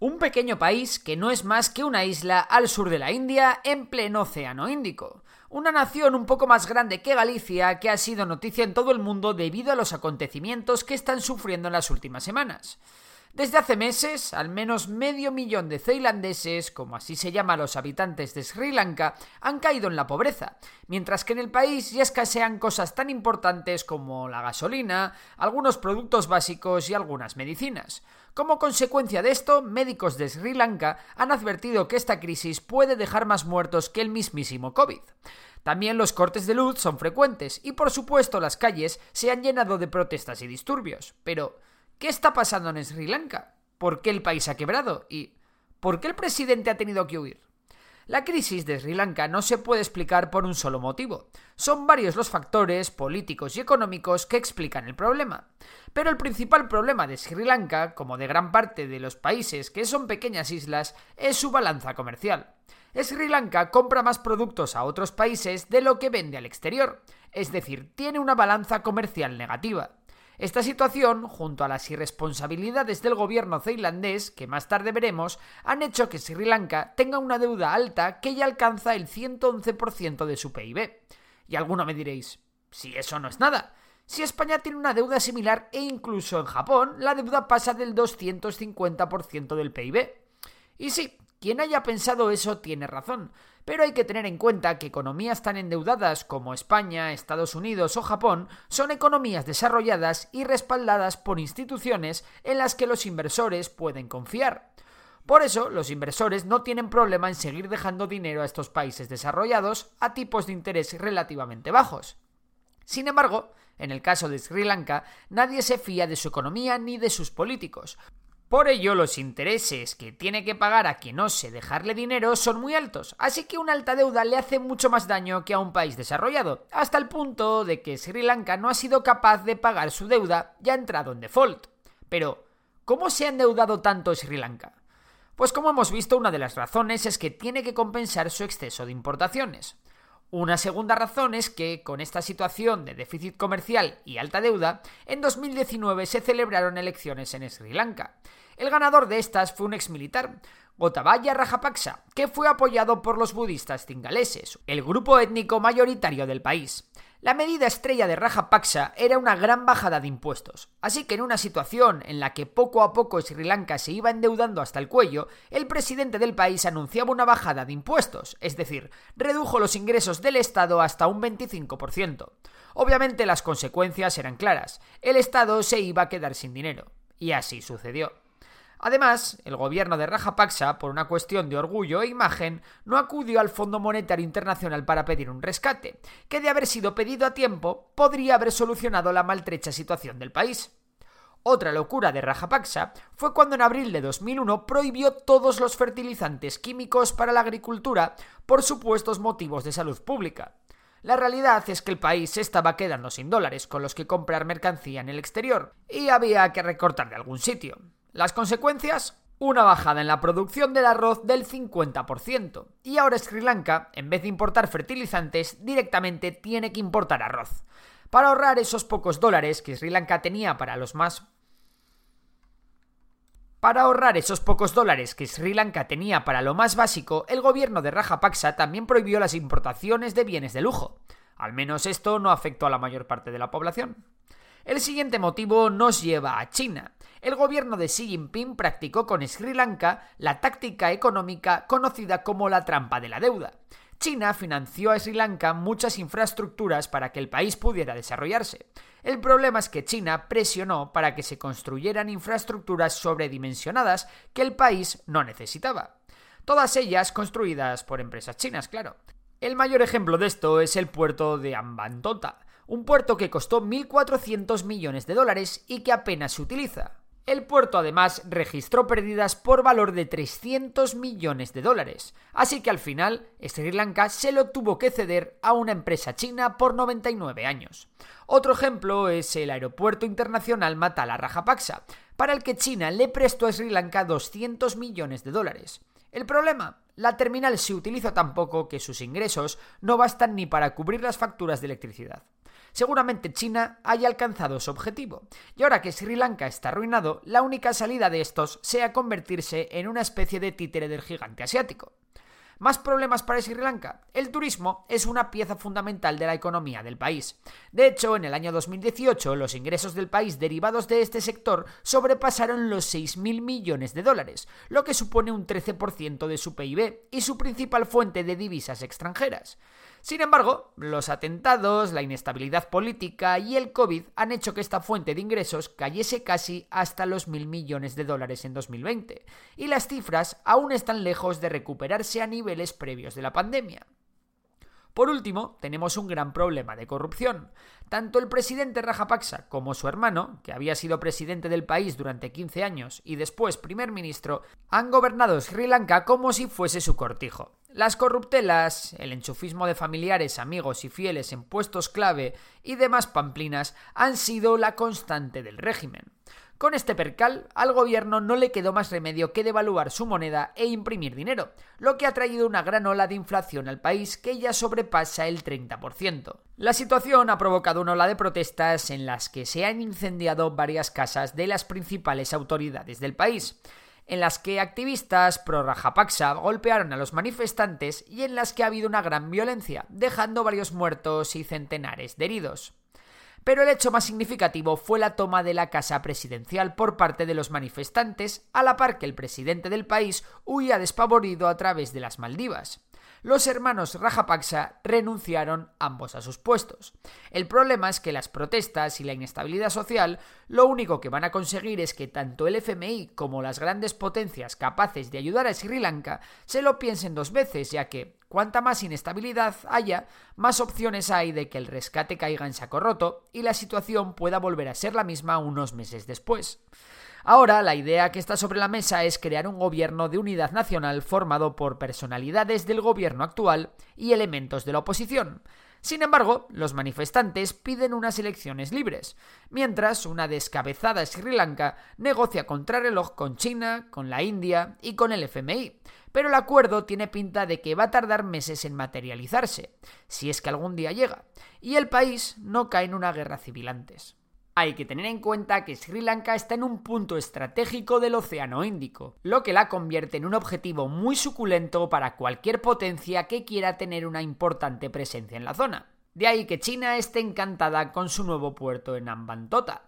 Un pequeño país que no es más que una isla al sur de la India en pleno Océano Índico. Una nación un poco más grande que Galicia que ha sido noticia en todo el mundo debido a los acontecimientos que están sufriendo en las últimas semanas. Desde hace meses, al menos medio millón de ceilandeses, como así se llama a los habitantes de Sri Lanka, han caído en la pobreza, mientras que en el país ya escasean cosas tan importantes como la gasolina, algunos productos básicos y algunas medicinas. Como consecuencia de esto, médicos de Sri Lanka han advertido que esta crisis puede dejar más muertos que el mismísimo COVID. También los cortes de luz son frecuentes y por supuesto las calles se han llenado de protestas y disturbios. Pero, ¿Qué está pasando en Sri Lanka? ¿Por qué el país ha quebrado? ¿Y por qué el presidente ha tenido que huir? La crisis de Sri Lanka no se puede explicar por un solo motivo. Son varios los factores políticos y económicos que explican el problema. Pero el principal problema de Sri Lanka, como de gran parte de los países que son pequeñas islas, es su balanza comercial. Sri Lanka compra más productos a otros países de lo que vende al exterior, es decir, tiene una balanza comercial negativa. Esta situación, junto a las irresponsabilidades del gobierno ceilandés, que más tarde veremos, han hecho que Sri Lanka tenga una deuda alta que ya alcanza el 111% de su PIB. Y alguno me diréis, si eso no es nada. Si España tiene una deuda similar e incluso en Japón, la deuda pasa del 250% del PIB. Y sí, quien haya pensado eso tiene razón, pero hay que tener en cuenta que economías tan endeudadas como España, Estados Unidos o Japón son economías desarrolladas y respaldadas por instituciones en las que los inversores pueden confiar. Por eso, los inversores no tienen problema en seguir dejando dinero a estos países desarrollados a tipos de interés relativamente bajos. Sin embargo, en el caso de Sri Lanka, nadie se fía de su economía ni de sus políticos, por ello, los intereses que tiene que pagar a quien ose dejarle dinero son muy altos, así que una alta deuda le hace mucho más daño que a un país desarrollado, hasta el punto de que Sri Lanka no ha sido capaz de pagar su deuda y ha entrado en default. Pero, ¿cómo se ha endeudado tanto Sri Lanka? Pues como hemos visto, una de las razones es que tiene que compensar su exceso de importaciones. Una segunda razón es que, con esta situación de déficit comercial y alta deuda, en 2019 se celebraron elecciones en Sri Lanka. El ganador de estas fue un exmilitar, Gotabaya Rajapaksa, que fue apoyado por los budistas cingaleses, el grupo étnico mayoritario del país. La medida estrella de Rajapaksa era una gran bajada de impuestos, así que en una situación en la que poco a poco Sri Lanka se iba endeudando hasta el cuello, el presidente del país anunciaba una bajada de impuestos, es decir, redujo los ingresos del Estado hasta un 25%. Obviamente las consecuencias eran claras, el Estado se iba a quedar sin dinero, y así sucedió. Además, el gobierno de Rajapaksa, por una cuestión de orgullo e imagen, no acudió al Fondo Monetario Internacional para pedir un rescate, que de haber sido pedido a tiempo podría haber solucionado la maltrecha situación del país. Otra locura de Rajapaksa fue cuando en abril de 2001 prohibió todos los fertilizantes químicos para la agricultura por supuestos motivos de salud pública. La realidad es que el país estaba quedando sin dólares con los que comprar mercancía en el exterior, y había que recortar de algún sitio. Las consecuencias, una bajada en la producción del arroz del 50%. Y ahora Sri Lanka, en vez de importar fertilizantes, directamente tiene que importar arroz. Para ahorrar esos pocos dólares que Sri Lanka tenía para los más para ahorrar esos pocos dólares que Sri Lanka tenía para lo más básico, el gobierno de Rajapaksa también prohibió las importaciones de bienes de lujo. Al menos esto no afectó a la mayor parte de la población. El siguiente motivo nos lleva a China. El gobierno de Xi Jinping practicó con Sri Lanka la táctica económica conocida como la trampa de la deuda. China financió a Sri Lanka muchas infraestructuras para que el país pudiera desarrollarse. El problema es que China presionó para que se construyeran infraestructuras sobredimensionadas que el país no necesitaba. Todas ellas construidas por empresas chinas, claro. El mayor ejemplo de esto es el puerto de Ambantota, un puerto que costó 1.400 millones de dólares y que apenas se utiliza. El puerto además registró pérdidas por valor de 300 millones de dólares, así que al final Sri Lanka se lo tuvo que ceder a una empresa china por 99 años. Otro ejemplo es el aeropuerto internacional Matala Rajapaksa, para el que China le prestó a Sri Lanka 200 millones de dólares. El problema, la terminal se utiliza tan poco que sus ingresos no bastan ni para cubrir las facturas de electricidad. Seguramente China haya alcanzado su objetivo, y ahora que Sri Lanka está arruinado, la única salida de estos sea convertirse en una especie de títere del gigante asiático. Más problemas para Sri Lanka. El turismo es una pieza fundamental de la economía del país. De hecho, en el año 2018 los ingresos del país derivados de este sector sobrepasaron los 6.000 millones de dólares, lo que supone un 13% de su PIB y su principal fuente de divisas extranjeras. Sin embargo, los atentados, la inestabilidad política y el COVID han hecho que esta fuente de ingresos cayese casi hasta los mil millones de dólares en 2020, y las cifras aún están lejos de recuperarse a niveles previos de la pandemia. Por último, tenemos un gran problema de corrupción. Tanto el presidente Rajapaksa como su hermano, que había sido presidente del país durante 15 años y después primer ministro, han gobernado Sri Lanka como si fuese su cortijo. Las corruptelas, el enchufismo de familiares, amigos y fieles en puestos clave y demás pamplinas han sido la constante del régimen. Con este percal, al gobierno no le quedó más remedio que devaluar su moneda e imprimir dinero, lo que ha traído una gran ola de inflación al país que ya sobrepasa el 30%. La situación ha provocado una ola de protestas en las que se han incendiado varias casas de las principales autoridades del país en las que activistas pro Rajapaksa golpearon a los manifestantes y en las que ha habido una gran violencia, dejando varios muertos y centenares de heridos. Pero el hecho más significativo fue la toma de la casa presidencial por parte de los manifestantes, a la par que el presidente del país huía despavorido a través de las Maldivas los hermanos Rajapaksa renunciaron ambos a sus puestos. El problema es que las protestas y la inestabilidad social lo único que van a conseguir es que tanto el FMI como las grandes potencias capaces de ayudar a Sri Lanka se lo piensen dos veces, ya que cuanta más inestabilidad haya, más opciones hay de que el rescate caiga en saco roto y la situación pueda volver a ser la misma unos meses después. Ahora, la idea que está sobre la mesa es crear un gobierno de unidad nacional formado por personalidades del gobierno actual y elementos de la oposición. Sin embargo, los manifestantes piden unas elecciones libres, mientras una descabezada Sri Lanka negocia contrarreloj con China, con la India y con el FMI. Pero el acuerdo tiene pinta de que va a tardar meses en materializarse, si es que algún día llega, y el país no cae en una guerra civil antes. Hay que tener en cuenta que Sri Lanka está en un punto estratégico del Océano Índico, lo que la convierte en un objetivo muy suculento para cualquier potencia que quiera tener una importante presencia en la zona. De ahí que China esté encantada con su nuevo puerto en Ambantota.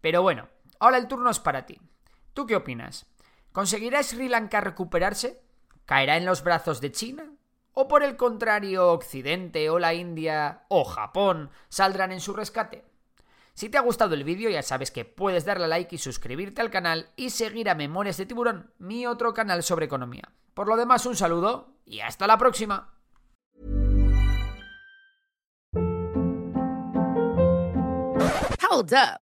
Pero bueno, ahora el turno es para ti. ¿Tú qué opinas? ¿Conseguirá Sri Lanka recuperarse? ¿Caerá en los brazos de China? ¿O por el contrario, Occidente o la India o Japón saldrán en su rescate? Si te ha gustado el vídeo ya sabes que puedes darle a like y suscribirte al canal y seguir a Memorias de Tiburón, mi otro canal sobre economía. Por lo demás, un saludo y hasta la próxima. Hold up.